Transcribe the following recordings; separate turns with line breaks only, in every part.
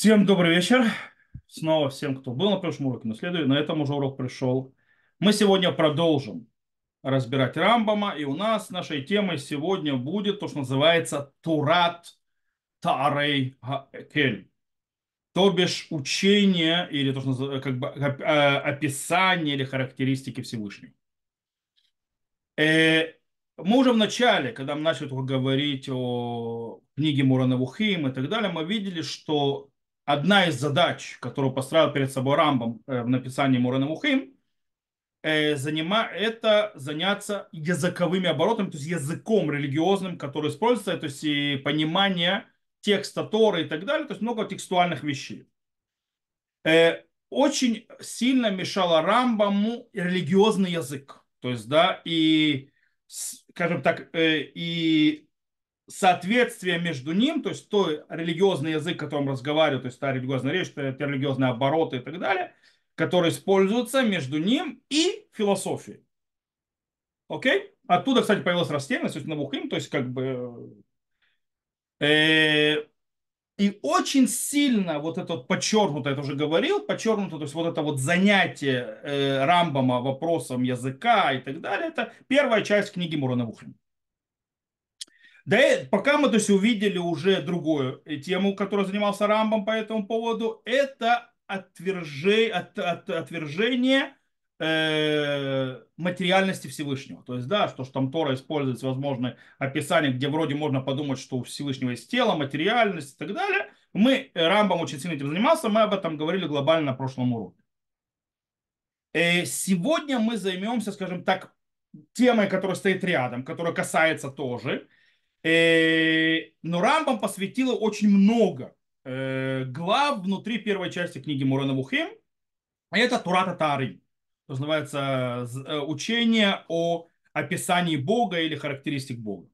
Всем добрый вечер. Снова всем, кто был на прошлом уроке, но следует, на этом уже урок пришел. Мы сегодня продолжим разбирать Рамбама, и у нас нашей темой сегодня будет то, что называется Турат Тарей Кель. То бишь учение или то, что как бы э, описание или характеристики Всевышнего. Э, мы уже в начале, когда мы начали говорить о книге Мурана Вухим и так далее, мы видели, что одна из задач, которую поставил перед собой Рамбом э, в написании Мурана Вухим, э, занима, это заняться языковыми оборотами, то есть языком религиозным, который используется, то есть и понимание текста Торы и так далее, то есть много текстуальных вещей. Э, очень сильно мешало Рамбаму религиозный язык. То есть, да, и, скажем так, и соответствие между ним, то есть той религиозный язык, которым разговаривают, то есть та религиозная речь, те религиозные обороты и так далее, которые используются между ним и философией. Окей? Оттуда, кстати, появилась растительность, то есть навухим, то есть как бы... Э, и очень сильно вот это вот подчеркнуто, я уже говорил, подчеркнуто, то есть вот это вот занятие э, Рамбама вопросом языка и так далее, это первая часть книги Мурана Вухим. Да, пока мы то есть, увидели уже другую тему, которой занимался Рамбом по этому поводу, это отвержение, от, от, отвержение э, материальности Всевышнего. То есть, да, что, что там Тора использует возможные описания, где вроде можно подумать, что у Всевышнего есть тело, материальность и так далее. Мы, Рамбом очень сильно этим занимался, мы об этом говорили глобально на прошлом уроке. Э, сегодня мы займемся, скажем так, темой, которая стоит рядом, которая касается тоже – Э, но Рамбам посвятила очень много э, глав внутри первой части книги Мурана Бухим. Это Турата Тары. То называется э, учение о описании Бога или характеристик Бога.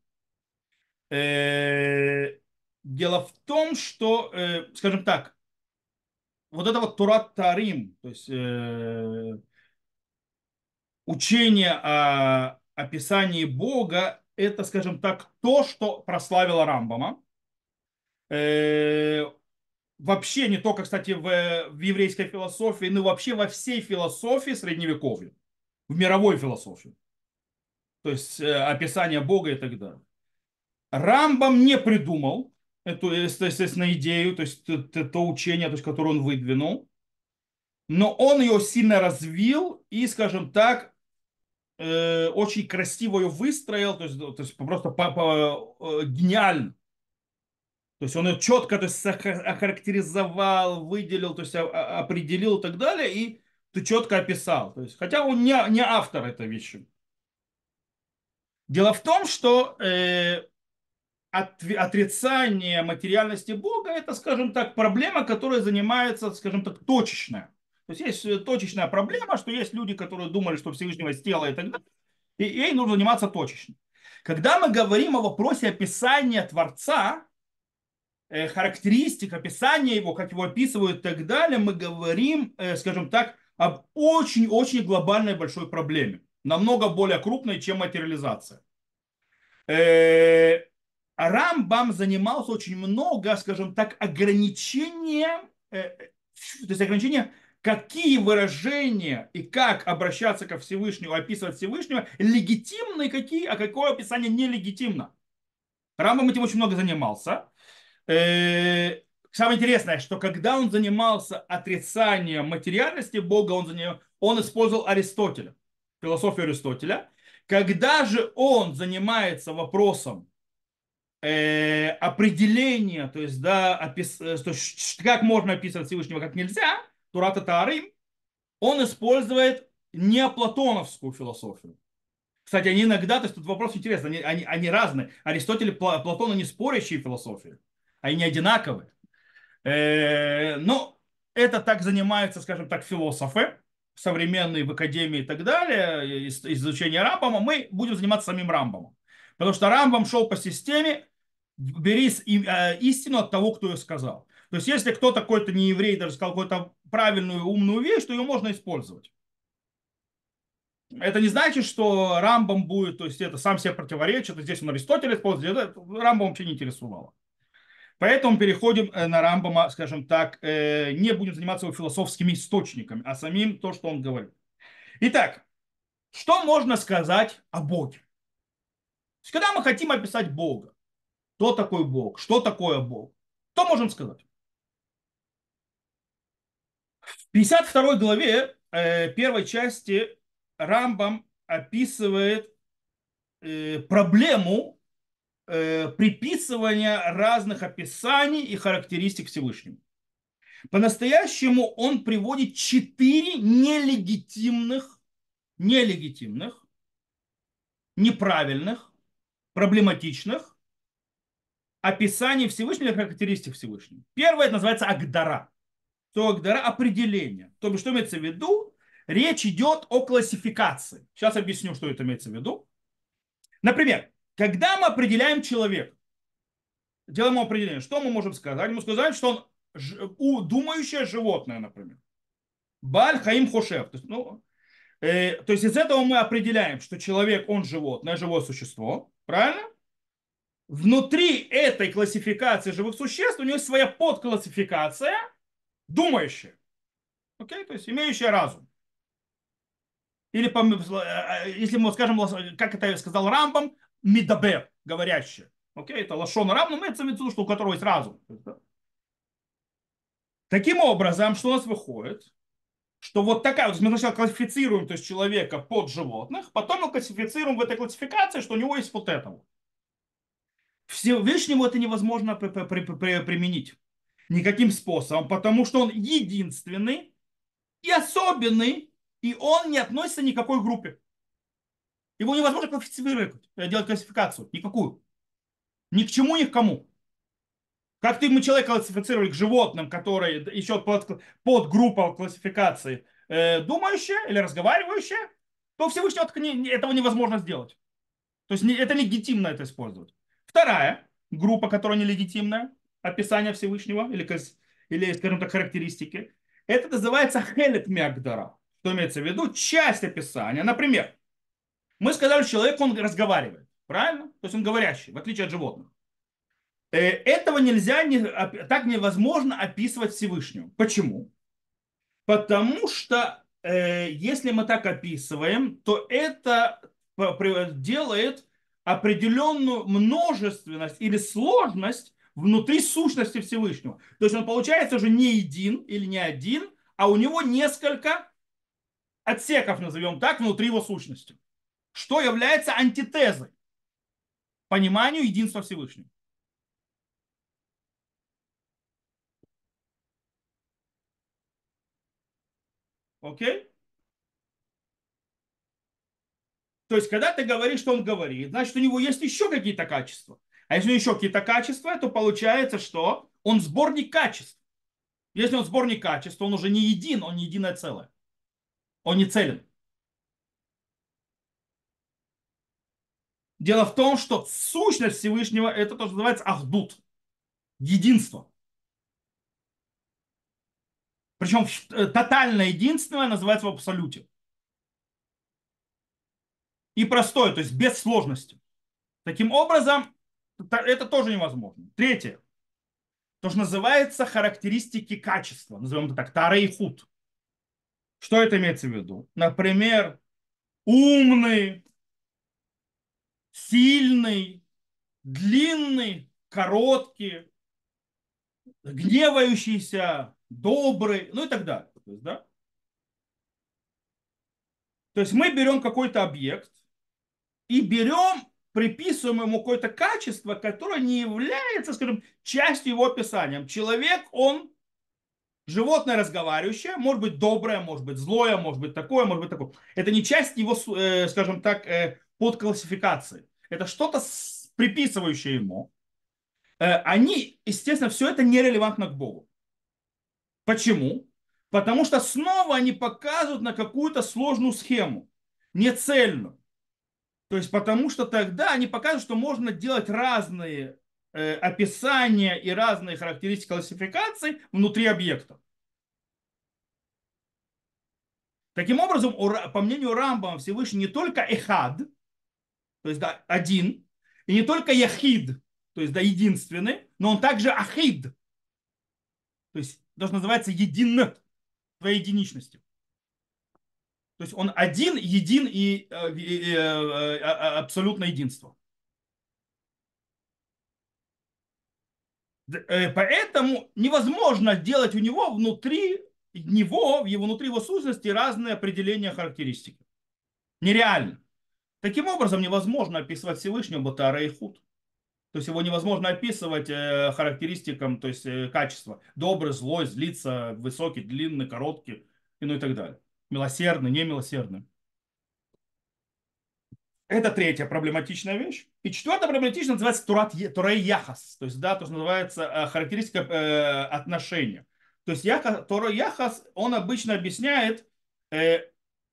Дело в том, что, скажем так, вот это вот Турат Тарим, то есть учение о описании Бога, это, скажем так, то, что прославило Рамбама. Э, вообще не только, кстати, в, в еврейской философии, но вообще во всей философии средневековья, в мировой философии. То есть э, описание Бога и так далее. Рамбам не придумал эту, естественно, идею, то есть то учение, то есть, которое он выдвинул, но он ее сильно развил и, скажем так, э, очень красиво ее выстроил, то есть, то есть просто по, по, э, гениально. То есть он ее четко то есть, охарактеризовал, выделил, то есть определил и так далее, и ты четко описал. То есть, хотя он не, не автор этой вещи. Дело в том, что э, от, отрицание материальности Бога это, скажем так, проблема, которая занимается, скажем так, точечная. То есть есть э, точечная проблема, что есть люди, которые думали, что Всевышнего тело и так далее, и ей нужно заниматься точечно. Когда мы говорим о вопросе описания Творца, э, характеристик, описания его, как его описывают и так далее, мы говорим, э, скажем так, об очень-очень глобальной большой проблеме, намного более крупной, чем материализация. Рамбам занимался очень много, скажем так, ограничением, то есть ограничением какие выражения и как обращаться ко Всевышнему, описывать Всевышнего, легитимны какие, а какое описание нелегитимно. Рамбам этим очень много занимался. Э, самое интересное, что когда он занимался отрицанием материальности Бога, он, заним... он использовал Аристотеля, философию Аристотеля. Когда же он занимается вопросом э, определения, то есть, да, опис... то есть, как можно описывать Всевышнего, как нельзя – Турата Таарим, он использует неоплатоновскую философию. Кстати, они иногда, то есть тут вопрос интересный, они, они, они разные. Аристотель и Платон не спорящие философии, они одинаковые. Э, но это так занимаются, скажем так, философы современные в академии и так далее, из, изучения Рамбама, мы будем заниматься самим Рамбамом. Потому что Рамбам шел по системе, бери э, истину от того, кто ее сказал. То есть, если кто-то какой-то не еврей даже сказал какую-то правильную умную вещь, то ее можно использовать. Это не значит, что Рамбом будет, то есть это сам себе противоречит, здесь он Аристотель использует, это Рамбом вообще не интересовало. Поэтому переходим э, на Рамбама, скажем так, э, не будем заниматься его философскими источниками, а самим то, что он говорит. Итак, что можно сказать о Боге? Когда мы хотим описать Бога, кто такой Бог, что такое Бог, что можем сказать? В 52 главе э, первой части Рамбам описывает э, проблему э, приписывания разных описаний и характеристик Всевышнему. По-настоящему он приводит четыре нелегитимных, нелегитимных, неправильных, проблематичных описаний Всевышнего или характеристик Всевышнего. Первое это называется Агдара. То Агдара определение. То есть, что имеется в виду? Речь идет о классификации. Сейчас объясню, что это имеется в виду. Например, когда мы определяем человека, делаем определение, что мы можем сказать? Мы сказать, что он думающее животное, например. Баль Хаим Хошев. То есть, ну, э, то есть из этого мы определяем, что человек, он животное, живое существо. Правильно? Внутри этой классификации живых существ у него есть своя подклассификация, думающая. Окей? То есть имеющая разум. Или, э, если мы скажем, как это сказал Рамбам, мидабер, говорящая. Окей, это лошон рам, но имеется в виду, что у которого есть разум. Таким образом, что у нас выходит? Что вот такая, мы сначала классифицируем то есть человека под животных, потом мы классифицируем в этой классификации, что у него есть вот это вот. Всевышнему это невозможно применить никаким способом, потому что он единственный и особенный, и он не относится ни к какой группе. Его невозможно классифицировать, делать классификацию. Никакую. Ни к чему, ни к кому. Как ты мы человека классифицировали к животным, которые еще под, под группа классификации э, думающая или разговаривающая, то Всевышний этого невозможно сделать. То есть это легитимно это использовать. Вторая группа, которая нелегитимная, описание Всевышнего или, или скажем так, характеристики, это называется хелет мягдара. Что имеется в виду? Часть описания. Например, мы сказали, что человек, он разговаривает. Правильно? То есть он говорящий, в отличие от животных. Э, этого нельзя, так невозможно описывать Всевышнего. Почему? Потому что э, если мы так описываем, то это делает определенную множественность или сложность внутри сущности Всевышнего. То есть он получается уже не един или не один, а у него несколько отсеков, назовем так, внутри его сущности. Что является антитезой пониманию единства Всевышнего. Окей? То есть, когда ты говоришь, что он говорит, значит, у него есть еще какие-то качества. А если еще какие-то качества, то получается, что он сборник качеств. Если он сборник качеств, он уже не един, он не единое целое. Он не целен. Дело в том, что сущность Всевышнего это то, что называется ахдут. Единство. Причем э, тотальное единство называется в абсолюте и простое, то есть без сложности. Таким образом, это тоже невозможно. Третье. То, что называется характеристики качества. Назовем это так, худ. Что это имеется в виду? Например, умный, сильный, длинный, короткий, гневающийся, добрый, ну и так далее. То есть, да? То есть мы берем какой-то объект, и берем, приписываем ему какое-то качество, которое не является, скажем, частью его описания. Человек, он животное разговаривающее, может быть доброе, может быть злое, может быть такое, может быть такое. Это не часть его, э, скажем так, э, подклассификации. Это что-то приписывающее ему. Э, они, естественно, все это нерелевантно к Богу. Почему? Потому что снова они показывают на какую-то сложную схему, не цельную. То есть потому что тогда они показывают, что можно делать разные э, описания и разные характеристики классификации внутри объектов. Таким образом, по мнению Рамбама, Всевышний не только эхад, то есть да, один, и не только яхид, то есть да, единственный, но он также ахид, то есть даже называется един, твоей единичностью. То есть он один, един и, э, и, и, э, э, абсолютное единство. Поэтому невозможно делать у него внутри него, в его, внутри его сущности разные определения характеристики. Нереально. Таким образом, невозможно описывать Всевышнего Батара и Худ. То есть его невозможно описывать э, характеристикам, то есть э, качества. Добрый, злой, злиться, высокий, длинный, короткий, ну и так далее. Милосердный, немилосердный. Это третья проблематичная вещь. И четвертая проблематичная называется турат, турей яхас. То есть, да, то, есть называется э, характеристика э, отношения. То есть яхас, турей яхас, он обычно объясняет э,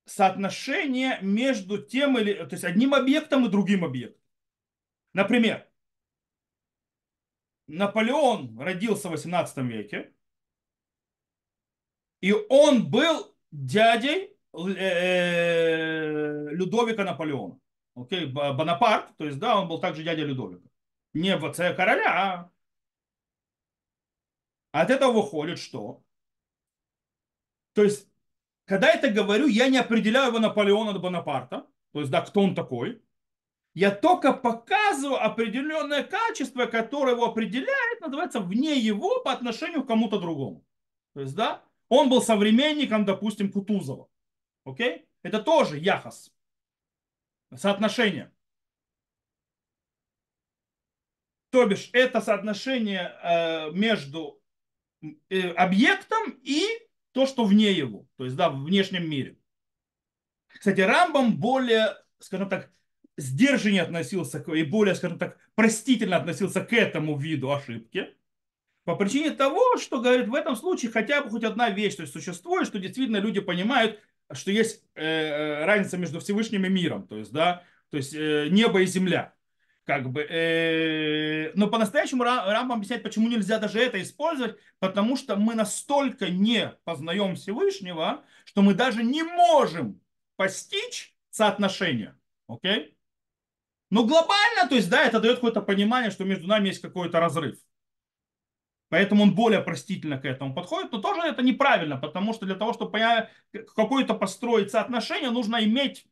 соотношение между тем или, то есть одним объектом и другим объектом. Например, Наполеон родился в 18 веке, и он был дядей э, Людовика Наполеона. Окей, Бонапарт, то есть, да, он был также дядя Людовика. Не в отце короля, а от этого выходит что? То есть, когда я это говорю, я не определяю его Наполеона от Бонапарта, то есть, да, кто он такой. Я только показываю определенное качество, которое его определяет, называется вне его по отношению к кому-то другому. То есть, да, он был современником, допустим, Кутузова. Окей? Это тоже яхас. Соотношение. То бишь, это соотношение э, между э, объектом и то, что вне его. То есть, да, в внешнем мире. Кстати, Рамбам более, скажем так, сдержаннее относился и более, скажем так, простительно относился к этому виду ошибки. По причине того, что, говорит, в этом случае хотя бы хоть одна вещь то есть, существует, что действительно люди понимают, что есть э, э, разница между Всевышним и миром, то есть, да, то есть э, небо и земля. Как бы, э, но по-настоящему Рамбам объясняет, почему нельзя даже это использовать, потому что мы настолько не познаем Всевышнего, что мы даже не можем постичь соотношение. Окей? Но глобально, то есть, да, это дает какое-то понимание, что между нами есть какой-то разрыв. Поэтому он более простительно к этому подходит, но тоже это неправильно, потому что для того, чтобы какое-то построить соотношение, нужно иметь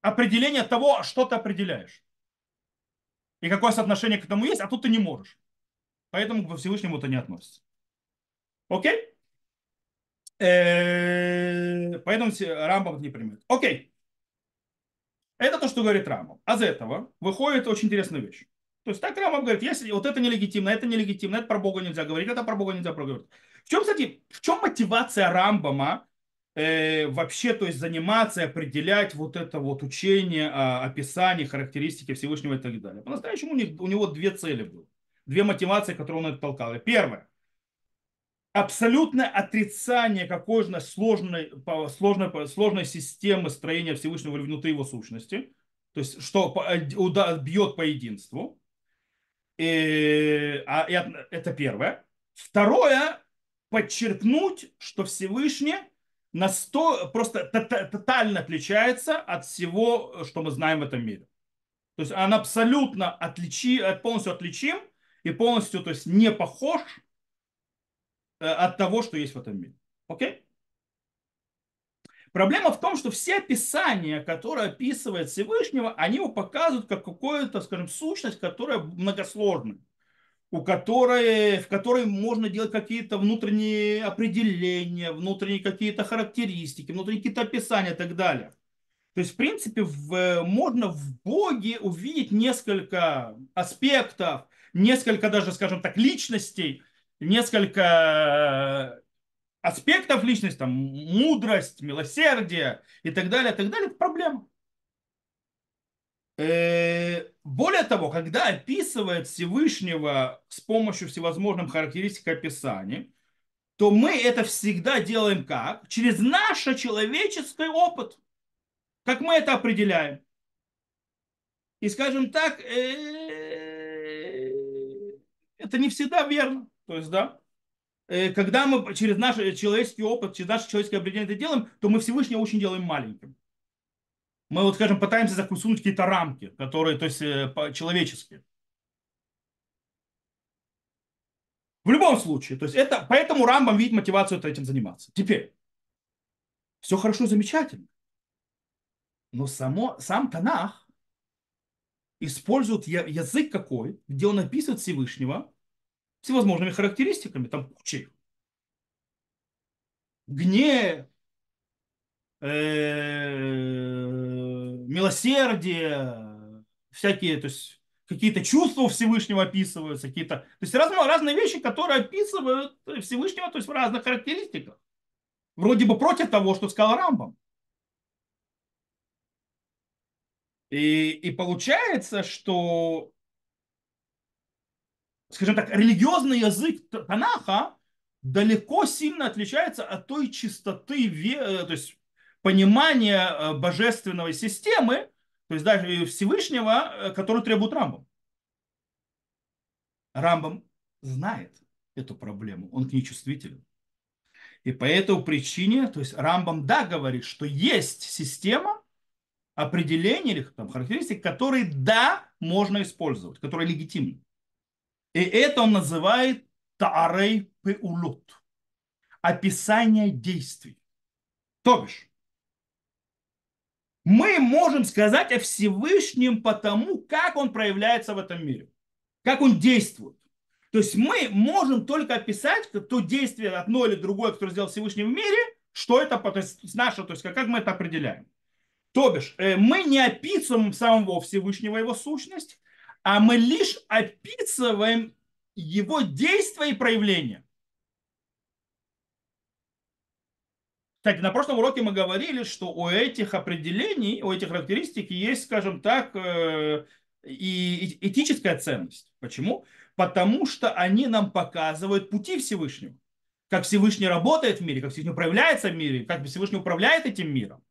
определение того, что ты определяешь. И какое соотношение к этому есть, а тут ты не можешь. Поэтому к Всевышнему это не относится. Окей? Э, поэтому Рамбам не примет. Окей. Это то, что говорит Рамбам. А из этого выходит очень интересная вещь. То есть так Рамбам говорит, если вот это нелегитимно, это нелегитимно, это про Бога нельзя говорить, это про Бога нельзя проговорить. В чем, кстати, в чем мотивация Рамбама э, вообще, то есть заниматься, определять вот это вот учение, э, описание, характеристики Всевышнего и так далее. По-настоящему у, них, у него две цели были, две мотивации, которые он толкал. Первое, абсолютное отрицание какой-то сложной, сложной, сложной системы строения Всевышнего внутри его сущности, то есть что бьет по единству. И, а, это первое. Второе, подчеркнуть, что Всевышний на 100, просто тотально отличается от всего, что мы знаем в этом мире. То есть он абсолютно отличи, полностью отличим и полностью то есть, не похож э, от того, что есть в этом мире. Окей? Проблема в том, что все описания, которые описывает Всевышнего, они его показывают как какую-то, скажем, сущность, которая многосложная, у которой, в которой можно делать какие-то внутренние определения, внутренние какие-то характеристики, внутренние какие-то описания и так далее. То есть, в принципе, в, можно в Боге увидеть несколько аспектов, несколько даже, скажем так, личностей, несколько аспектов личности, там, мудрость, милосердие и так далее, и так далее, это проблема. Э, более того, когда описывает Всевышнего с помощью всевозможных характеристик описаний, то мы это всегда делаем как? Через наш человеческий опыт. Как мы это определяем. И скажем так, э, это не всегда верно. То есть, да, Э, когда мы через наш э, человеческий опыт, через наше человеческое определение это делаем, то мы Всевышнего очень делаем маленьким. Мы, вот, скажем, пытаемся закусунуть какие-то рамки, которые, то есть, э, человеческие. В любом случае, то есть это, поэтому Рамбам видит мотивацию этим заниматься. Теперь, все хорошо, замечательно. Но само, сам Танах использует язык какой, где он описывает Всевышнего всевозможными характеристиками, там кучей. Гнев, э, милосердие, всякие, то есть какие-то чувства Всевышнего описываются, какие-то, то есть разные, разные вещи, которые описывают Всевышнего, то есть в разных характеристиках. Вроде бы против того, что сказал Рамбам. И, и получается, что, скажем так, религиозный язык Танаха далеко сильно отличается от той чистоты, э, то есть понимания э, божественной системы, то есть даже Всевышнего, э, который требует Рамбам. Рамбам знает эту проблему, он к ней чувствителен. И по этой причине, то есть Рамбам да говорит, что есть система определений или там, характеристик, которые да можно использовать, которые легитимны. И это он называет таарей пеулот. Описание действий. То бишь, мы можем сказать о Всевышнем потому, как он проявляется в этом мире, как он действует. То есть мы можем только описать то действие одно или другое, которое сделал Всевышний в мире, что это то есть, наше, то есть как мы это определяем. То бишь, э, мы не описываем самого Всевышнего его сущность, а мы лишь описываем его действия и проявления. Кстати, на прошлом уроке мы говорили, что у этих определений, у этих характеристик есть, скажем так, э, и этическая ценность. Почему? Потому что они нам показывают пути Всевышнего. Как Всевышний работает в мире, как Всевышний проявляется в мире, как Всевышний управляет этим миром.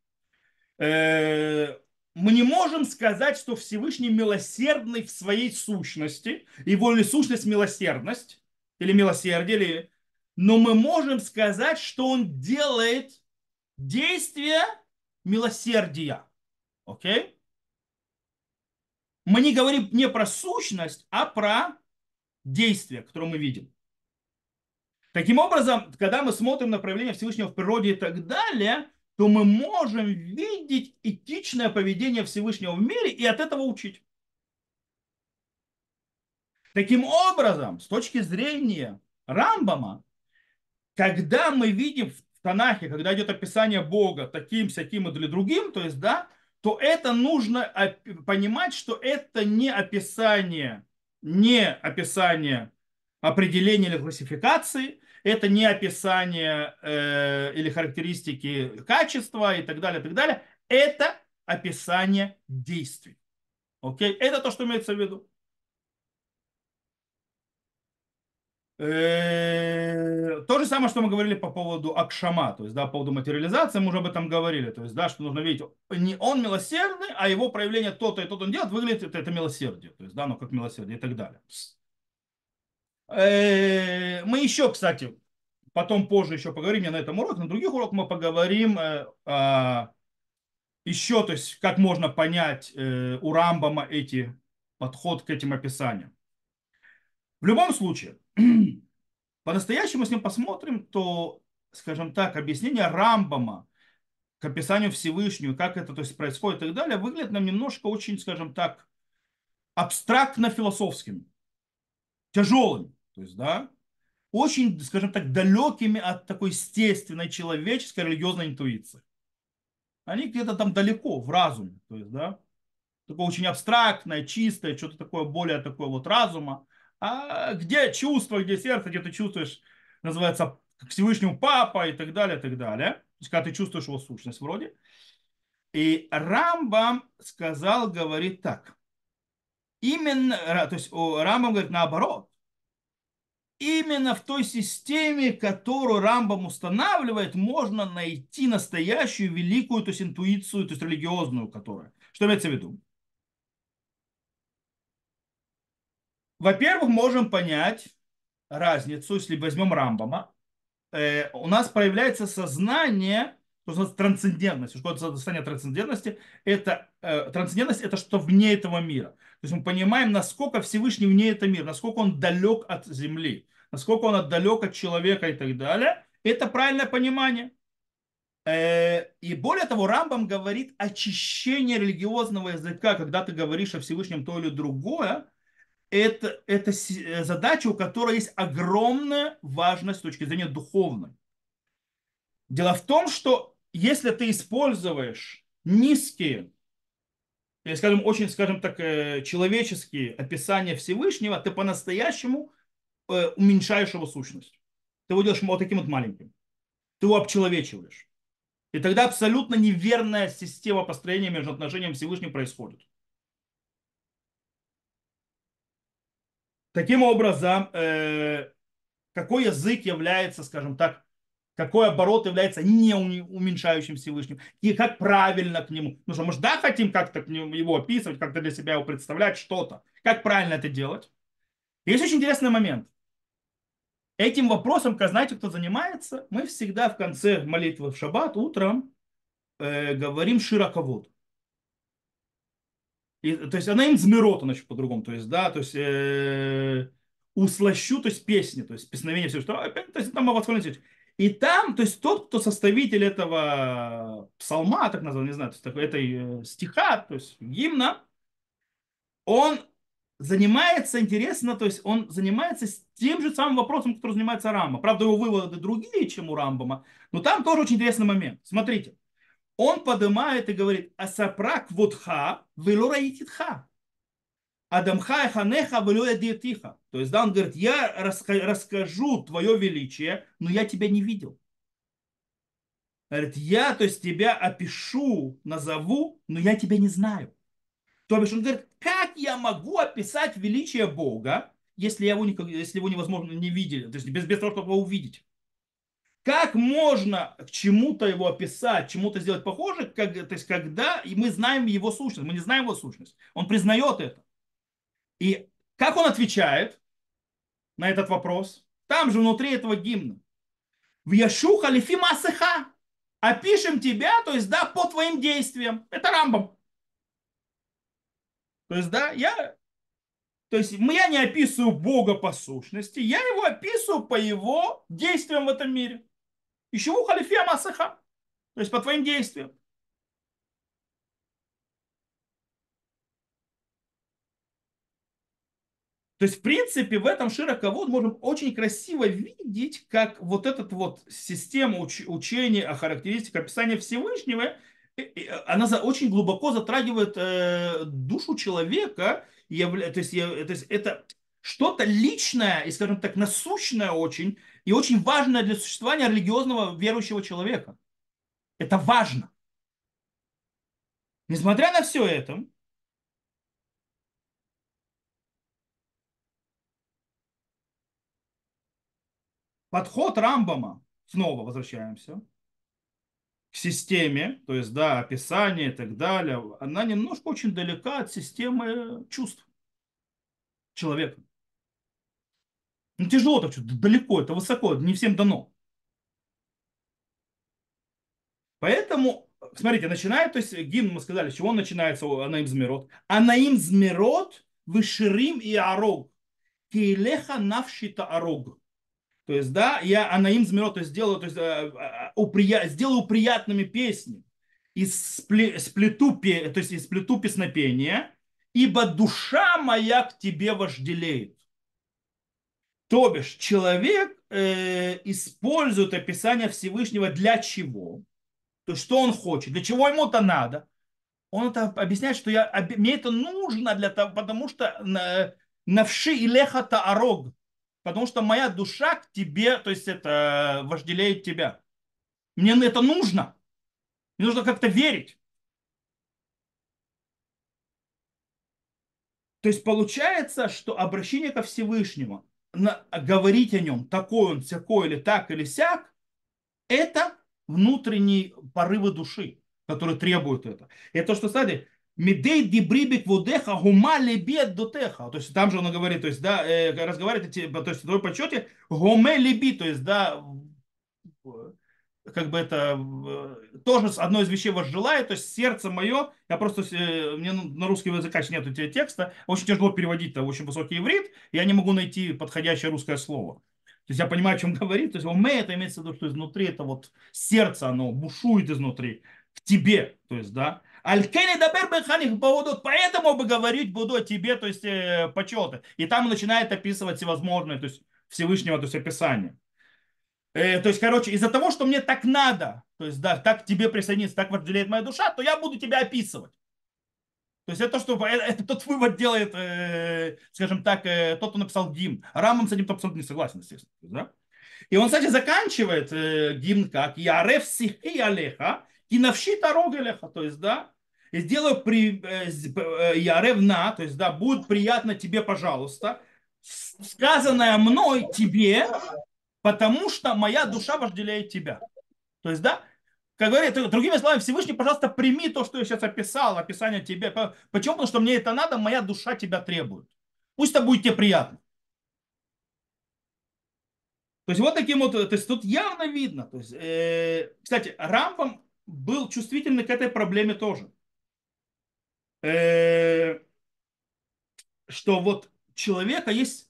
Мы не можем сказать, что Всевышний милосердный в своей сущности, его ли сущность милосердность, или милосердие, или... но мы можем сказать, что он делает действия милосердия. Окей? Мы не говорим не про сущность, а про действие, которое мы видим. Таким образом, когда мы смотрим на проявление Всевышнего в природе и так далее, то мы можем видеть этичное поведение Всевышнего в мире и от этого учить. Таким образом, с точки зрения Рамбама, когда мы видим в Танахе, когда идет описание Бога таким, всяким или другим, то есть, да, то это нужно понимать, что это не описание, не описание определения или классификации, это не описание э, или характеристики качества и так далее, и так далее. Это описание действий. Окей? Это то, что имеется в виду. Э, то же самое, что мы говорили по поводу Акшама, то есть, да, по поводу материализации, мы уже об этом говорили, то есть, да, что нужно видеть, не он милосердный, а его проявление то-то и то-то он делает, выглядит это, это милосердие, то есть, да, ну, как милосердие и так далее. Э, мы еще, кстати, потом позже еще поговорим не на этом уроке, на других уроках мы поговорим э, еще, то есть как можно понять э, у Рамбама эти подход к этим описаниям. В любом случае, по-настоящему, с ним посмотрим, то, скажем так, объяснение Рамбама к описанию Всевышнего, как это то есть, происходит и так далее, выглядит нам немножко очень, скажем так, абстрактно-философским, тяжелым. То есть, да, очень, скажем так, далекими от такой естественной человеческой религиозной интуиции. Они где-то там далеко, в разуме. То есть, да, такое очень абстрактное, чистое, что-то такое более такое вот разума. А где чувство, где сердце, где ты чувствуешь, называется к Всевышнему Папа и так далее, и так далее. То есть, когда ты чувствуешь его сущность вроде. И Рамбам сказал, говорит так. Именно, то есть Рамбам говорит наоборот именно в той системе, которую Рамбам устанавливает, можно найти настоящую великую, то есть интуицию, то есть религиозную, которая. Что имеется в виду? Во-первых, можем понять разницу, если возьмем Рамбама. Э, у нас появляется сознание, то есть трансцендентность. Что это состояние трансцендентности? Это, э, трансцендентность это что вне этого мира. Есть мы понимаем, насколько Всевышний вне это мир, насколько он далек от земли, насколько он далек от человека и так далее. Это правильное понимание. Э, и более того, Рамбам говорит очищение религиозного языка, когда ты говоришь о Всевышнем то или другое, это, это э, задача, у которой есть огромная важность с точки зрения духовной. Дело в том, что если ты используешь низкие, или, скажем, очень, скажем так, э, человеческие описания Всевышнего, ты по-настоящему э, уменьшаешь его сущность. Ты его делаешь вот таким вот маленьким. Ты его обчеловечиваешь. И тогда абсолютно неверная система построения между отношениями Всевышним происходит. Таким образом, э, какой язык является, скажем так, какой оборот является не уменьшающим Всевышним, и как правильно к нему. Ну что, мы же да хотим как-то его описывать, как-то для себя его представлять, что-то. Как правильно это делать? Есть очень интересный момент. Этим вопросом, знаете, кто занимается? Мы всегда в конце молитвы в шаббат утром э, говорим широковод. И, то есть она им змирот, значит, по-другому. То есть, да, то есть э, услощу, то есть песни, то есть песновение, все, что, опять, то есть там восхваление. И там, то есть тот, кто составитель этого псалма, так называемый, не знаю, то есть этой э, стиха, то есть гимна, он занимается, интересно, то есть он занимается тем же самым вопросом, который занимается Рамба. Правда, его выводы другие, чем у Рамбама, но там тоже очень интересный момент. Смотрите, он поднимает и говорит, асапрак водха велора ититха. Адамха и ханеха диетиха. То есть, да, он говорит, я расскажу твое величие, но я тебя не видел. Говорит, я, то есть, тебя опишу, назову, но я тебя не знаю. То бишь, он говорит, как я могу описать величие Бога, если его, никак, если его невозможно не видели, то есть без, без того, чтобы его увидеть. Как можно к чему-то его описать, чему-то сделать похоже, как, то есть когда и мы знаем его сущность, мы не знаем его сущность. Он признает это. И как он отвечает на этот вопрос? Там же внутри этого гимна. В Яшу халифи масыха. Опишем тебя, то есть да, по твоим действиям. Это Рамбам. То есть, да, я, то есть я не описываю Бога по сущности, я его описываю по его действиям в этом мире. Еще у халифия масаха. То есть по твоим действиям. То есть, в принципе, в этом широковод можем очень красиво видеть, как вот эта вот система уч- учения о характеристиках описания Всевышнего, она за, очень глубоко затрагивает э, душу человека, явля, то, есть, то есть это что-то личное и, скажем так, насущное очень, и очень важное для существования религиозного верующего человека. Это важно. Несмотря на все это, подход Рамбама, снова возвращаемся, к системе, то есть, да, описание и так далее, она немножко очень далека от системы чувств человека. Ну, тяжело так что-то, далеко, это высоко, не всем дано. Поэтому, смотрите, начинает, то есть гимн, мы сказали, с чего он начинается, Анаим Змирот. Анаим Змирот, Выширим и Арог. Кейлеха навшита Арог. То есть, да, я Анаим Змирот то есть, сделаю, то есть, э, э, уприя, сделаю приятными песни. И сплету, то есть, и сплету песнопения, ибо душа моя к тебе вожделеет. То бишь, человек э, использует описание Всевышнего для чего? То есть, что он хочет, для чего ему это надо? Он это объясняет, что я, мне это нужно для того, потому что навши и леха таарог, потому что моя душа к тебе, то есть это вожделеет тебя. Мне это нужно. Мне нужно как-то верить. То есть получается, что обращение ко Всевышнему на, говорить о нем, такой он, всякой или так или сяк, это внутренние порывы души, которые требуют это. И это что, кстати, Медей дибрибик водеха гума лебет дотеха. То есть там же он говорит, то есть, да, э, разговаривает, то есть в твоем почете гуме леби, то есть, да, как бы это э, тоже одно из вещей вас желает, то есть сердце мое, я просто, э, мне на русский язык нет этого текста, очень тяжело переводить, это очень высокий иврит, я не могу найти подходящее русское слово. То есть я понимаю, о чем говорит. То есть уме это имеется в виду, что изнутри это вот сердце, оно бушует изнутри, в тебе. То есть, да. Алькени дабер беханих будут, поэтому бы говорить буду о тебе, то есть э, почеты. И там начинает описывать всевозможные, то есть Всевышнего, то есть описание. Э, то есть, короче, из-за того, что мне так надо, то есть, да, так к тебе присоединиться, так вожделеет моя душа, то я буду тебя описывать. То есть это, что, э, это тот вывод делает, э, скажем так, э, тот, кто написал гимн. Рамон с этим абсолютно не согласен, естественно. Да? И он, кстати, заканчивает э, гимн как «Ярев сихи алеха, и навши тарогелеха». То есть, да, и сделаю при, э, э, Ярев на, то есть, да, будет приятно тебе, пожалуйста, сказанное мной тебе, потому что моя душа вожделяет тебя. То есть, да, как говорит, другими словами, Всевышний, пожалуйста, прими то, что я сейчас описал, описание тебе. Почему? Потому что мне это надо, моя душа тебя требует. Пусть это будет тебе приятно. То есть вот таким вот, то есть тут явно видно. То есть, э, кстати, Рамбам был чувствительный к этой проблеме тоже. Э, что вот человека есть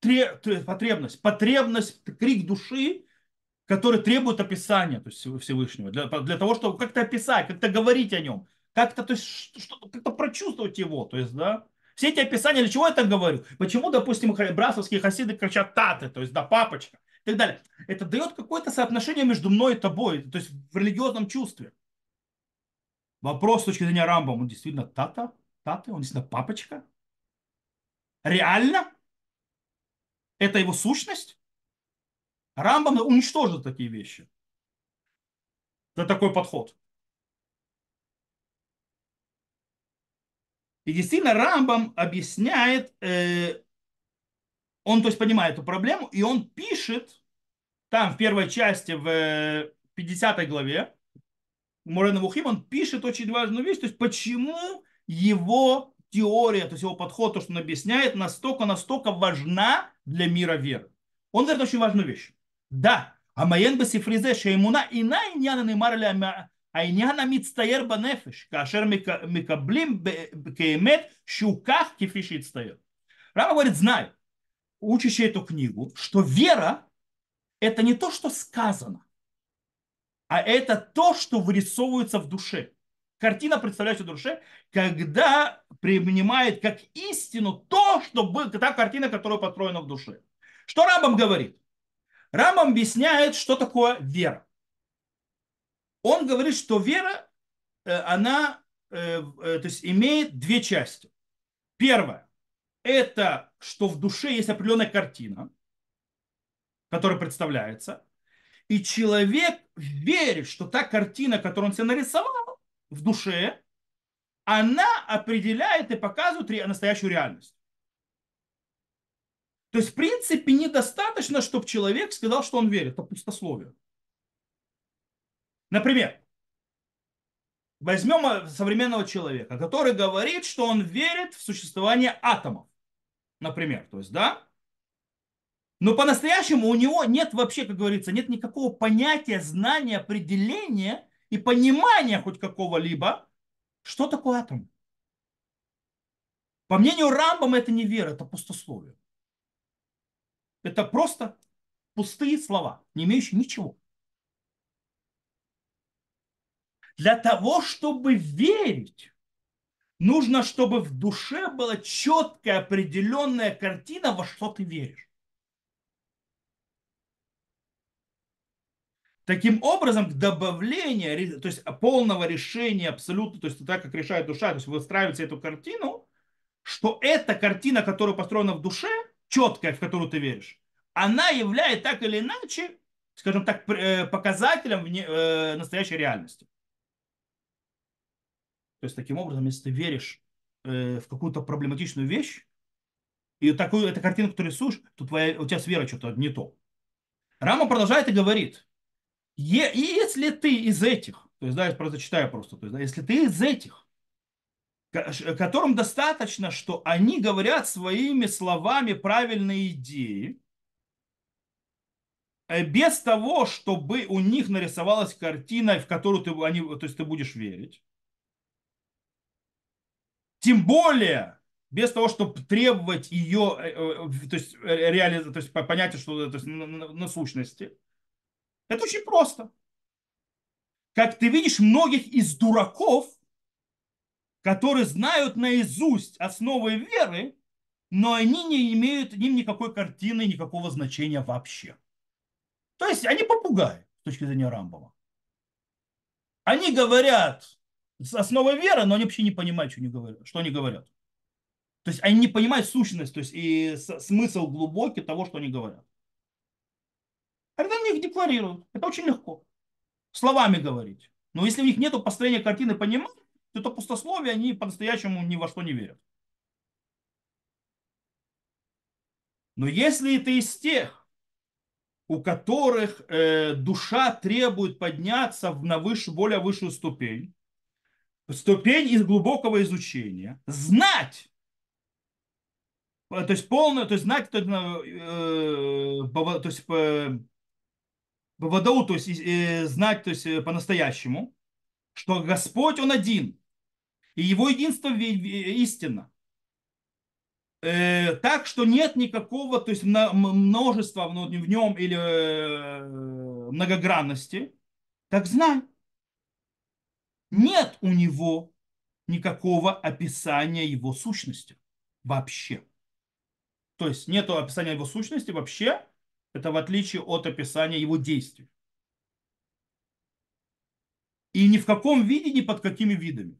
потребность, потребность, крик души, который требует описания то есть Всевышнего, для, для того, чтобы как-то описать, как-то говорить о нем, как-то, то есть, что, как-то прочувствовать его. То есть, да, все эти описания, для чего я так говорю? Почему, допустим, брасовские хасиды кричат таты, то есть, да, папочка и так далее. Это дает какое-то соотношение между мной и тобой, то есть в религиозном чувстве. Вопрос с точки зрения Рамба, он действительно тата, таты, он действительно папочка? Реально? Это его сущность? Рамбам уничтожил такие вещи. Это такой подход. И действительно Рамбам объясняет, э, он то есть понимает эту проблему, и он пишет там в первой части, в 50 главе, Морена Вухим, он пишет очень важную вещь, то есть почему его теория, то есть его подход, то, что он объясняет, настолько-настолько важна для мира веры. Он говорит очень важную вещь. Да, המעיין בספרי זה שאמונה אינה עניין הנאמר עליה העניין המצטייר בנפש, כאשר מקבלים כאמת שהוא כך כפי שהצטייר. Рама говорит, знай, учащий эту книгу, что вера – это не то, что сказано, а это то, что вырисовывается в душе. Картина представляется в душе, когда принимает как истину то, что был, та картина, которая построена в душе. Что Рамбам говорит? Рам объясняет, что такое вера. Он говорит, что вера, э, она э, э, то есть имеет две части. Первое – это что в душе есть определенная картина, которая представляется, и человек верит, что та картина, которую он себе нарисовал в душе, она определяет и показывает настоящую реальность. То есть, в принципе, недостаточно, чтобы человек сказал, что он верит. Это пустословие. Например, возьмем э, современного человека, который говорит, что он верит в существование атомов. Например, то есть, да? Но по-настоящему у него нет вообще, как говорится, нет никакого понятия, знания, определения и понимания хоть какого-либо, что такое атом. По мнению Рамбама это не вера, это пустословие. Это просто пустые слова, не имеющие ничего. Для того, чтобы верить, нужно, чтобы в душе была четкая определенная картина, во что ты веришь. Таким образом, к добавлению, то есть полного решения абсолютно, то есть так, как решает душа, то есть выстраивается эту картину, что эта картина, которая построена в душе, четкая, в которую ты веришь, она является так или иначе, скажем так, э, показателем э, настоящей реальности. То есть, таким образом, если ты веришь э, в какую-то проблематичную вещь, и такую эту картинку ты рисуешь, то твоя, у тебя с верой что-то не то. Рама продолжает и говорит, и если ты из этих, то есть, да, я просто читаю просто, то есть, да, если ты из этих, которым достаточно, что они говорят своими словами правильные идеи, э, без того, чтобы у них нарисовалась картина, в которую ты, они, то есть ты будешь верить. Тем более, без того, чтобы требовать ее, э, э, то есть, реали, то есть понятие, что то есть, на, на, на сущности. Это очень просто. Как ты видишь, многих из дураков, которые знают наизусть основы веры, но они не имеют им никакой картины, никакого значения вообще. То есть они попугаи с точки зрения Рамбова. Они говорят с основой веры, но они вообще не понимают, что они говорят. Что они говорят. То есть они не понимают сущность, то есть и смысл глубокий того, что они говорят. Когда они их декларируют, это очень легко. Словами говорить. Но если у них нет построения картины понимания, то это пустословие, они по-настоящему ни во что не верят. Но если ты из тех, у которых э, душа требует подняться на выше, более высшую ступень, ступень из глубокого изучения, знать, э, то есть полное, то есть знать, то, э, то есть по то есть э, знать, то есть э, по-настоящему, что Господь Он один, и Его единство истина э, так, что нет никакого, то есть множества в нем или э, многогранности, так знай, нет у него никакого описания его сущности вообще. То есть нет описания его сущности вообще, это в отличие от описания его действий. И ни в каком виде, ни под какими видами.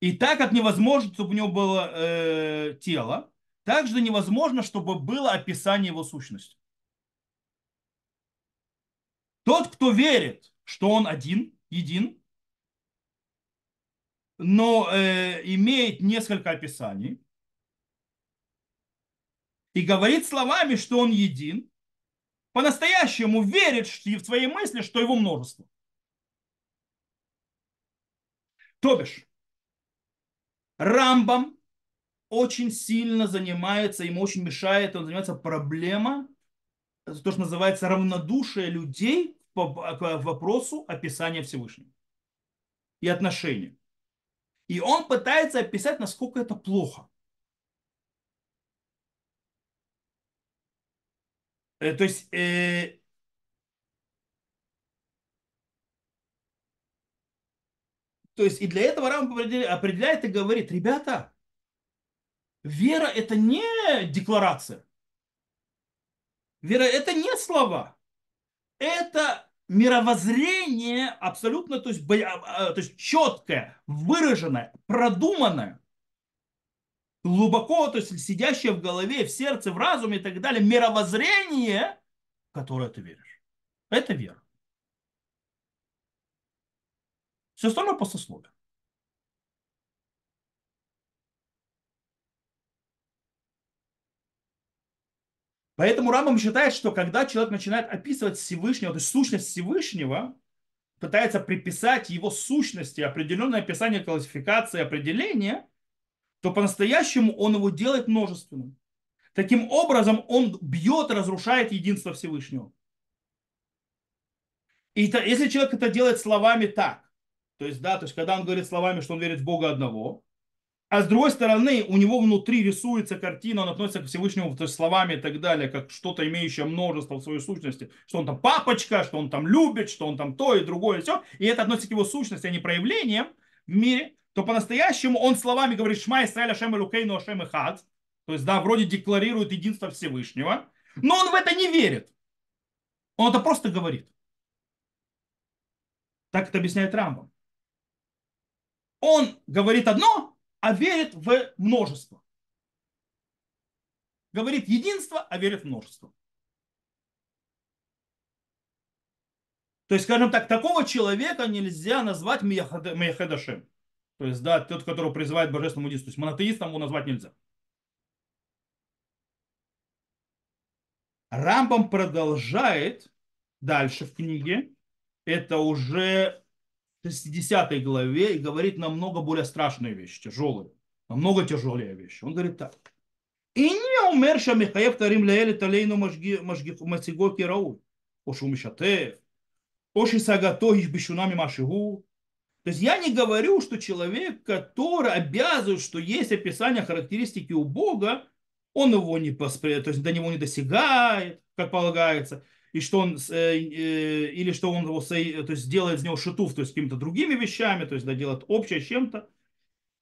И так как невозможно, чтобы у него было э, тело, также невозможно, чтобы было описание его сущности. Тот, кто верит, что он один, един, но э, имеет несколько описаний, и говорит словами, что он един, по-настоящему верит в свои мысли, что его множество. То бишь, Рамбам очень сильно занимается, ему очень мешает, он занимается проблема, то, что называется равнодушие людей к вопросу описания Всевышнего и отношений. И он пытается описать, насколько это плохо. То есть э, То есть и для этого Рам определяет и говорит, ребята, вера это не декларация. Вера это не слова. Это мировоззрение абсолютно то есть, а, а, то есть четкое, выраженное, продуманное, глубоко, то есть сидящее в голове, в сердце, в разуме и так далее, мировоззрение, в которое ты веришь. Это вера. Все остальное послословие. Поэтому Рамбам считает, что когда человек начинает описывать Всевышнего, то есть сущность Всевышнего, пытается приписать его сущности определенное описание, классификации, определения, то по-настоящему он его делает множественным. Таким образом, он бьет разрушает единство Всевышнего. И то, если человек это делает словами так, то есть, да, то есть, когда он говорит словами, что он верит в Бога одного, а с другой стороны, у него внутри рисуется картина, он относится к Всевышнему то есть, словами и так далее, как что-то имеющее множество в своей сущности, что он там папочка, что он там любит, что он там то и другое, и все, и это относится к его сущности, а не проявлениям в мире, то по-настоящему он словами говорит «Шма Исраэль Ашем Элукейну Ашем Ихад», то есть, да, вроде декларирует единство Всевышнего, но он в это не верит. Он это просто говорит. Так это объясняет Рамбам он говорит одно, а верит в множество. Говорит единство, а верит в множество. То есть, скажем так, такого человека нельзя назвать Мехедашем. То есть, да, тот, которого призывает к божественному единству. То есть монотеистом его назвать нельзя. Рамбам продолжает дальше в книге, это уже в 60 главе, и говорит намного более страшные вещи, тяжелые, намного тяжелее вещи. Он говорит так. И не умерша Михаев Тарим Лаэли Талейну Масиго Рауль, Ошу Мишатев, Оши Сагато Ишбишунами Машигу, то есть я не говорю, что человек, который обязывает, что есть описание характеристики у Бога, он его не поспрет, то есть до него не досягает, как полагается, и что он, э, э, или что он его, то есть делает из него шитув, то есть какими-то другими вещами, то есть да, делает общее с чем-то,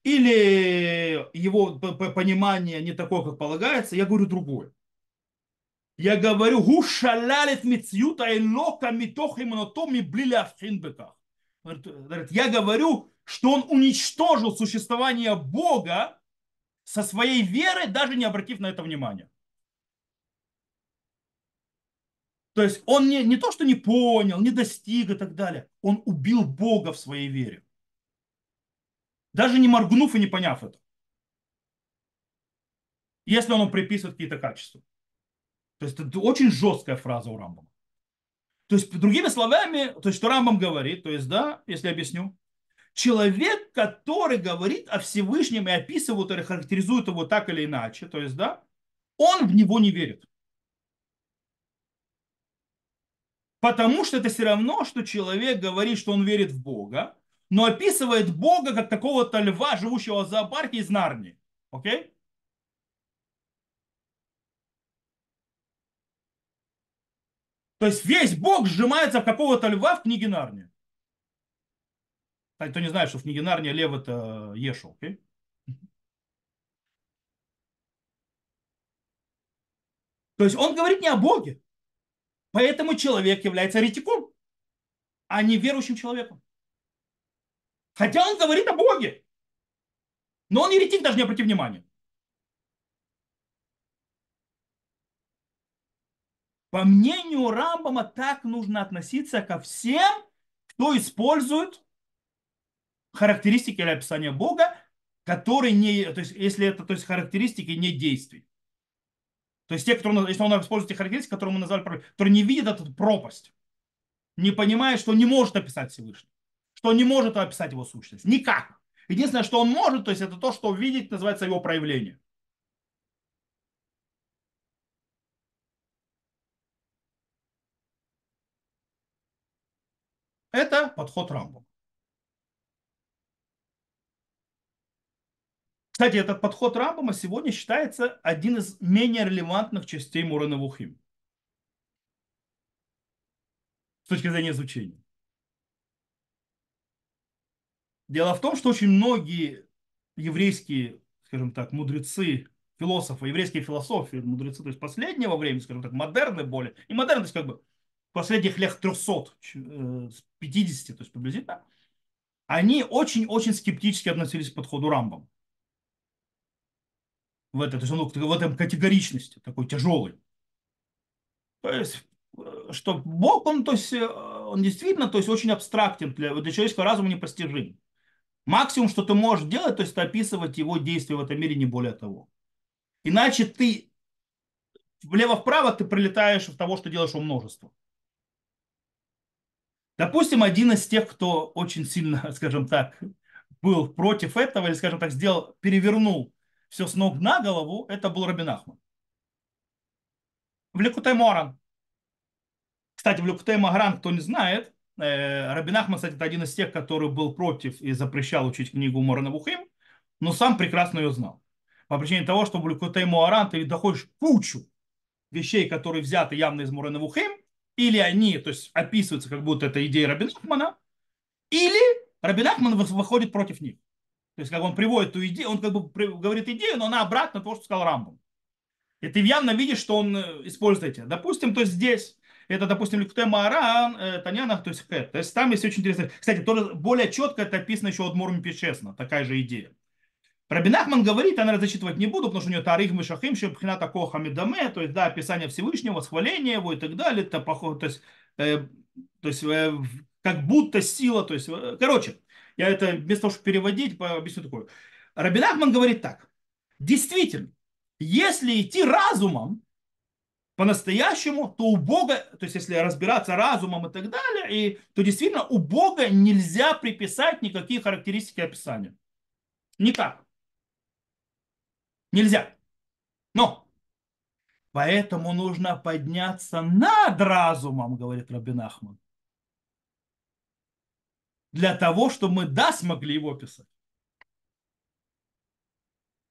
или его понимание не такое, как полагается, я говорю другое. Я говорю, гушалалит мицюта элока митох иманотом бли авхинбеках. Я говорю, что он уничтожил существование Бога со своей верой, даже не обратив на это внимания. То есть он не, не то, что не понял, не достиг и так далее. Он убил Бога в своей вере. Даже не моргнув и не поняв это. Если он приписывает какие-то качества. То есть это очень жесткая фраза у Рамбама. То есть, другими словами, то есть, что Рамбам говорит, то есть, да, если объясню, человек, который говорит о Всевышнем и описывает или характеризует его так или иначе, то есть, да, он в него не верит. Потому что это все равно, что человек говорит, что он верит в Бога, но описывает Бога как какого-то льва, живущего в зоопарке из Нарнии. Окей? То есть весь Бог сжимается в какого-то льва в книге Нарнии. Кстати, кто не знает, что в книге Нарнии лев это Ешу. Окей? То есть он говорит не о Боге. Поэтому человек является ретиком, а не верующим человеком. Хотя он говорит о Боге. Но он еретик, даже не обрати внимания. По мнению Рамбама, так нужно относиться ко всем, кто использует характеристики или описания Бога, которые не, то есть, если это то есть, характеристики не действий. То есть те, которые, если он использует те характеристики, которые мы назвали, которые не видят эту пропасть, не понимает, что не может описать Всевышний что не может описать его сущность. Никак. Единственное, что он может, то есть это то, что видеть называется его проявление. Это подход Рамбу. Кстати, этот подход Рамбама сегодня считается один из менее релевантных частей Мурана Вухим. С точки зрения изучения. Дело в том, что очень многие еврейские, скажем так, мудрецы, философы, еврейские философии, мудрецы, то есть последнего времени, скажем так, модерны более, то есть как бы последних лет 300, 50, то есть приблизительно, они очень-очень скептически относились к подходу Рамбам. В, это, то есть он в этом категоричности, такой тяжелый. То есть, э, что Бог, он, то есть, э, он действительно то есть, очень абстрактен, для, для человеческого разума непостижим. Максимум, что ты можешь делать, то есть описывать его действия в этом мире, не более того. Иначе ты влево-вправо ты прилетаешь в того, что делаешь у множества. Допустим, один из тех, кто очень сильно, скажем так, был против этого, или, скажем так, сделал, перевернул все с ног на голову, это был Рабин Ахман. В Лекутай Моран. Кстати, в Лекутай Магран, кто не знает, Э, Рабин Ахман, кстати, это один из тех, который был против и запрещал учить книгу Морана Бухим, но сам прекрасно ее знал. По причине того, что в Ликутей Муаран ты доходишь кучу вещей, которые взяты явно из Морана Бухим, или они, то есть описываются, как будто это идея Рабин Ахмана, или Рабин Ахман выходит против них. То есть, как он приводит эту идею, он как бы говорит идею, но она обратно то, что сказал Рамбом. И ты явно видишь, что он э, использует эти. Допустим, то есть здесь это, допустим, Ликуте Мааран, э, Танянах, то есть Хэт. То есть там есть очень интересно. Кстати, тоже более четко это описано еще от Мурми Печесна, такая же идея. Рабинахман говорит, я, наверное, зачитывать не буду, потому что у него Тарих Мишахим, Шепхина такого Хамидаме, то есть, да, описание Всевышнего, восхваление его и так далее, похоже, то есть, э, то есть э, как будто сила, то есть, э, короче, я это вместо того, чтобы переводить, объясню такое. Рабинахман говорит так, действительно, если идти разумом, по-настоящему, то у Бога, то есть если разбираться разумом и так далее, и, то действительно у Бога нельзя приписать никакие характеристики описания. Никак. Нельзя. Но поэтому нужно подняться над разумом, говорит Рабин Ахман, для того, чтобы мы да смогли его писать.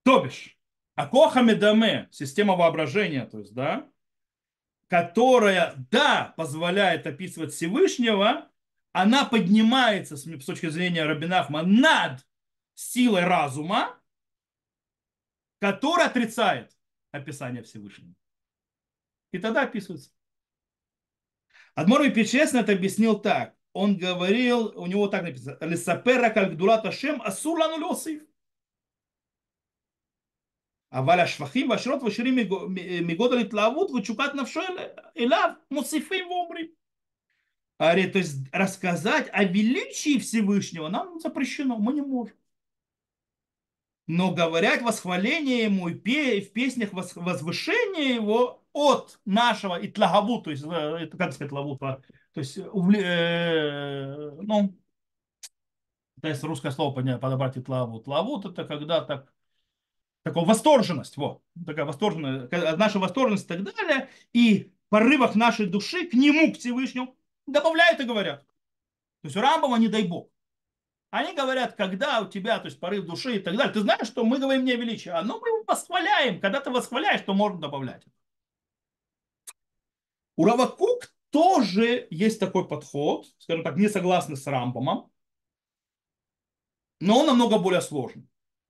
То бишь, Акоха Медаме, система воображения, то есть, да, которая, да, позволяет описывать Всевышнего, она поднимается с, точки зрения Рабинахма над силой разума, которая отрицает описание Всевышнего. И тогда описывается. Адмор Печесн это объяснил так. Он говорил, у него так написано, «Лисапера кальгдулата шем асур лану лосив». אבל השפכים והשירות והשירים מגודל התלהבות ותשוקת נפשו אליו מוסיפים ואומרים. Говорит, то есть рассказать о величии Всевышнего нам запрещено, мы не можем. Но говорят восхваление ему и в песнях возвышение его от нашего итлагаву, то есть, э, как сказать, лаву, то есть, э, ну, то есть русское слово подобрать итлаву. Тлавут это когда так такая восторженность, вот, такая восторженность, наша восторженность и так далее, и порывах нашей души к нему, к Всевышнему, добавляют и говорят. То есть у Рамбова не дай бог. Они говорят, когда у тебя, то есть порыв души и так далее, ты знаешь, что мы говорим не о величии, а но мы его восхваляем. Когда ты восхваляешь, то можно добавлять. У Равакук тоже есть такой подход, скажем так, не согласный с Рамбомом, но он намного более сложный.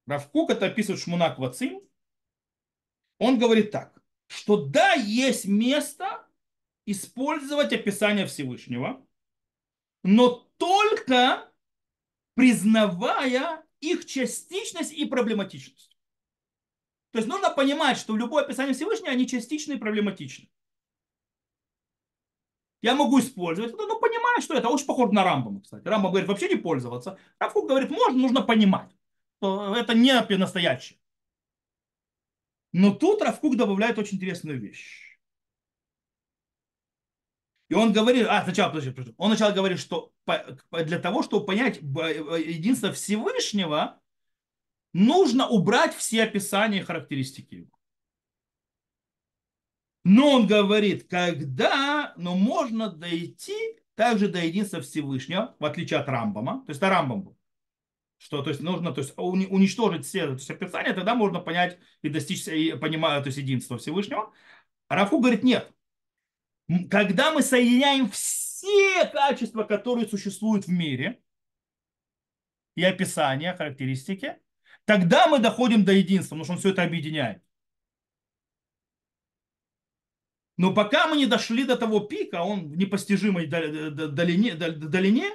Равкук это описывает Шмунак Вацим. Он говорит так, что да, есть место использовать описание Всевышнего, но только признавая их частичность и проблематичность. То есть нужно понимать, что в любое описание Всевышнего они частичны и проблематичны. Я могу использовать, но ну, понимаю, что это очень похоже на Рамбама, кстати. Рамбам говорит, вообще не пользоваться. Равкук говорит, можно, нужно понимать что это не настоящее. Но тут Равкук добавляет очень интересную вещь. И он говорит, а, сначала, подожди, подожди. Он сначала говорит, что для того, чтобы понять единство Всевышнего, нужно убрать все описания и характеристики его. Но он говорит, когда, но можно дойти также до единства Всевышнего, в отличие от Рамбама, то есть это Рамбам был что то есть нужно то есть, уничтожить все то есть, описания, тогда можно понять и достичь и понимать то есть, единства Всевышнего. А Рафу говорит, нет. Когда мы соединяем все качества, которые существуют в мире, и описания, характеристики, тогда мы доходим до единства, потому что он все это объединяет. Но пока мы не дошли до того пика, он в непостижимой долине, долине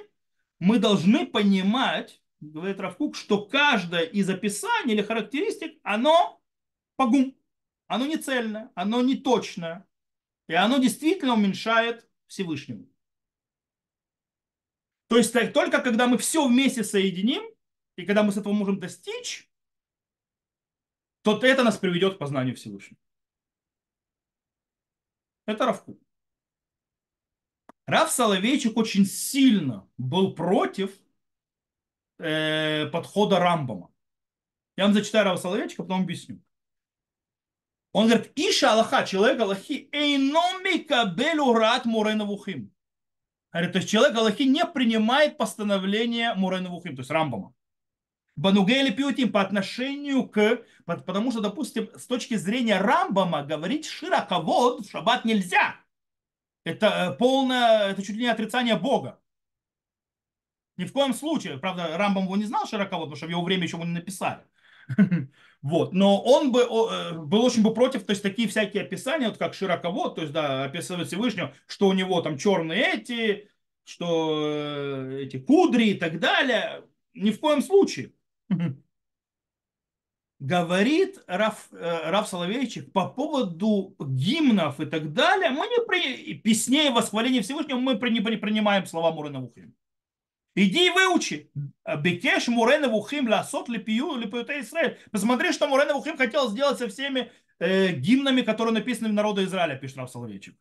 мы должны понимать, говорит Равкук, что каждое из описаний или характеристик, оно погум, оно не цельное, оно не точное, и оно действительно уменьшает Всевышнему. То есть только когда мы все вместе соединим, и когда мы с этого можем достичь, то это нас приведет к познанию Всевышнего. Это Равкук. Рав Соловейчик очень сильно был против э, подхода Рамбама. Я вам зачитаю Рава Соловейчика, потом объясню. Он говорит, Иша Аллаха, человек Аллахи, эйномика белю рад Муреновухим. Говорит, то есть человек Аллахи не принимает постановление Муреновухим, то есть Рамбама. Банугели пьютим по отношению к, потому что, допустим, с точки зрения Рамбама говорить широковод в шаббат нельзя. Это э, полное, это чуть ли не отрицание Бога. Ни в коем случае. Правда, Рамбам его не знал широко, потому что в его время еще его не написали. Вот. Но он бы, э, был очень бы против, то есть такие всякие описания, вот как широковод, то есть, да, описывать Всевышнего, что у него там черные эти, что э, эти кудри и так далее. Ни в коем случае. Говорит Раф, э, Раф Соловейчик по поводу гимнов и так далее, мы не при... песней восхваления Всевышнего мы не принимаем слова Мурена Вухим. Иди и выучи. Бекеш Мурена Вухим ласот лепию лепиуте Израиль. Посмотри, что Мурена Вухим хотел сделать со всеми э, гимнами, которые написаны в народу Израиля, пишет Рав Соловейчик.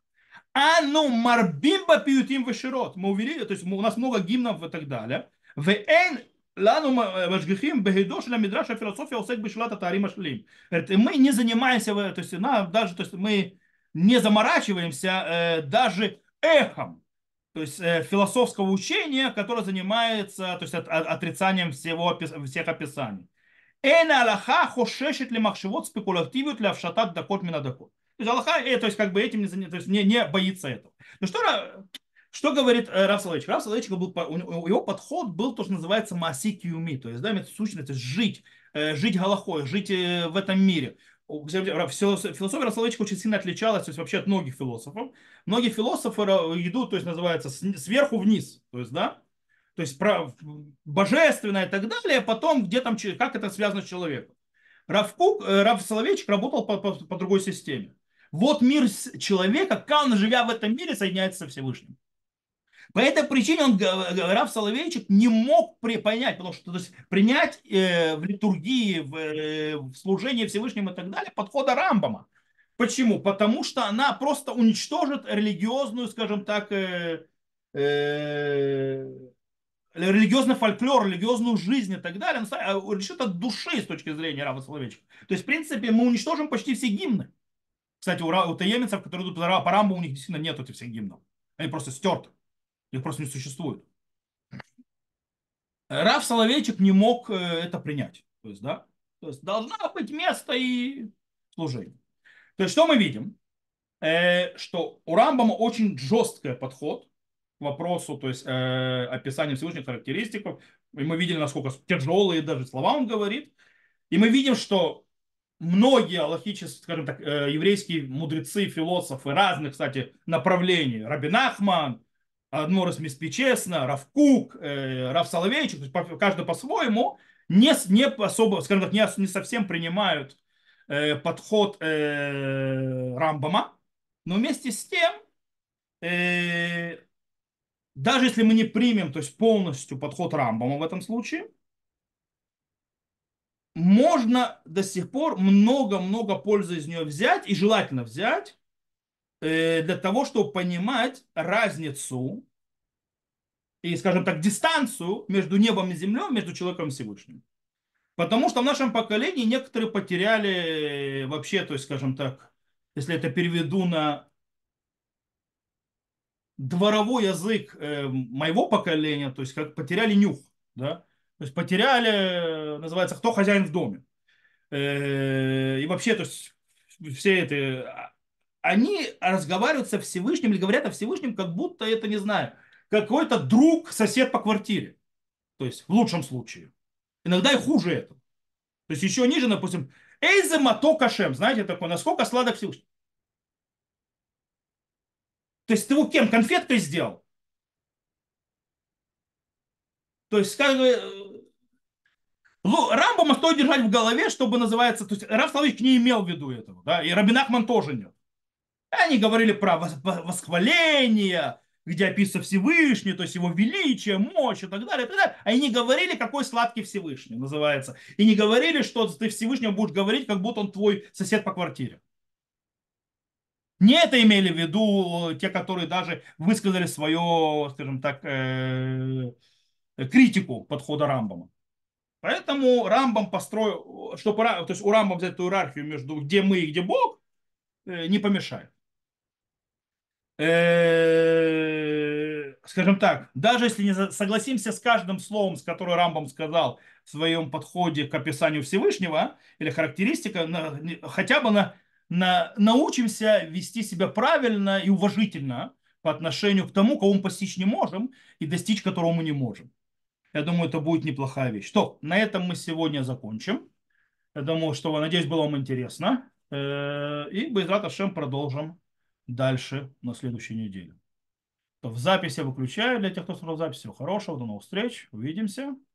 А ну марбимба пиютим веширот. Мы увидели, то есть у нас много гимнов и так далее. В эн Лану Машгихим Бегидош на Мидраша философия усек Бешлата Тарима Шлим. Мы не занимаемся, то есть, на, даже, то есть мы не заморачиваемся э, даже эхом то есть э, философского учения, которое занимается то есть, от, от, отрицанием всего, всех описаний. Эна Аллаха хошешет ли махшевод спекулятивит ли авшатат дакот минадакот. То есть Аллаха, э, то есть как бы этим не, то есть не, не боится этого. Ну что, что говорит э, Раф Соловейчик? Раф Соловейчик был, его подход был то, что называется масики уми, то есть, да, сущность, жить, э, жить галахой, жить в этом мире философия Расоловичка очень сильно отличалась то есть, вообще от многих философов. Многие философы идут, то есть называется сверху вниз, то есть, да, то есть про божественное и так далее, а потом где там, как это связано с человеком. Равкук, э, Рав Соловейчик работал по, по, по другой системе. Вот мир человека, как он, живя в этом мире, соединяется со Всевышним. По этой причине он, Раф Соловейчик, не мог понять, потому что то есть, принять э, в литургии, в, э, в служении Всевышнему и так далее подхода Рамбама. Почему? Потому что она просто уничтожит религиозную, скажем так, э, э, религиозный фольклор, религиозную жизнь и так далее. Он решит от души с точки зрения Рава Соловейчика. То есть, в принципе, мы уничтожим почти все гимны. Кстати, у, у таемицев, которые идут по Рамбу, у них действительно нет этих всех гимнов. Они просто стерты. Их просто не существует. Раф Соловейчик не мог э, это принять. То есть, да, то есть должна быть место и служение. То есть, что мы видим? Э, что у Рамбама очень жесткий подход к вопросу, то есть э, описания Всевышних характеристик. И мы видели, насколько тяжелые даже слова он говорит. И мы видим, что многие аллахические, скажем так, еврейские мудрецы, философы разных, кстати, направлений, Рабин Ахман, Адморис Миспичесна, Равкук, э, Рав Соловейчик, то есть каждый по-своему, не, не особо, скажем так, не, не совсем принимают э, подход э, Рамбама, но вместе с тем, даже если мы не примем то есть полностью подход Рамбама в этом случае, можно до сих пор много-много пользы из нее взять и желательно взять, для того, чтобы понимать разницу и, скажем так, дистанцию между небом и землей, между человеком и Всевышним. Потому что в нашем поколении некоторые потеряли вообще, то есть, скажем так, если это переведу на дворовой язык э, моего поколения, то есть как потеряли нюх, да, то есть потеряли, называется, кто хозяин в доме. Э, и вообще, то есть все это они разговаривают со Всевышним или говорят о Всевышнем, как будто это, не знаю, какой-то друг, сосед по квартире. То есть в лучшем случае. Иногда и хуже это. То есть еще ниже, допустим, Эйзе мато кашем. Знаете такое, насколько сладок Всевышний. То есть ты его кем? Конфеткой сделал? То есть, как бы, ну, Рамбама стоит держать в голове, чтобы называется, то есть Раф Славич не имел в виду этого, да, и Рабинахман тоже нет. Они говорили про восхваление, где описывается Всевышний, то есть его величие, мощь и так далее, и так далее. Они не говорили, какой сладкий Всевышний называется. И не говорили, что ты Всевышнего будешь говорить, как будто он твой сосед по квартире. Не это имели в виду те, которые даже высказали свою, скажем так, э, критику подхода Рамбама. Поэтому Рамбам построил, чтобы то есть у Рамбама взять эту иерархию между где мы и где Бог, э, не помешает. Э, скажем так, даже если не согласимся с каждым словом, с которым Рамбам сказал в своем подходе к описанию Всевышнего или характеристика, хотя бы на, на, научимся вести себя правильно и уважительно по отношению к тому, кого мы постичь не можем и достичь которого мы не можем. Я думаю, это будет неплохая вещь. Что, на этом мы сегодня закончим. Я думаю, что, надеюсь, было вам интересно. Э, и Байзрат Ашем продолжим дальше на следующей неделе. В записи выключаю для тех, кто смотрел запись. Всего хорошего, до новых встреч, увидимся.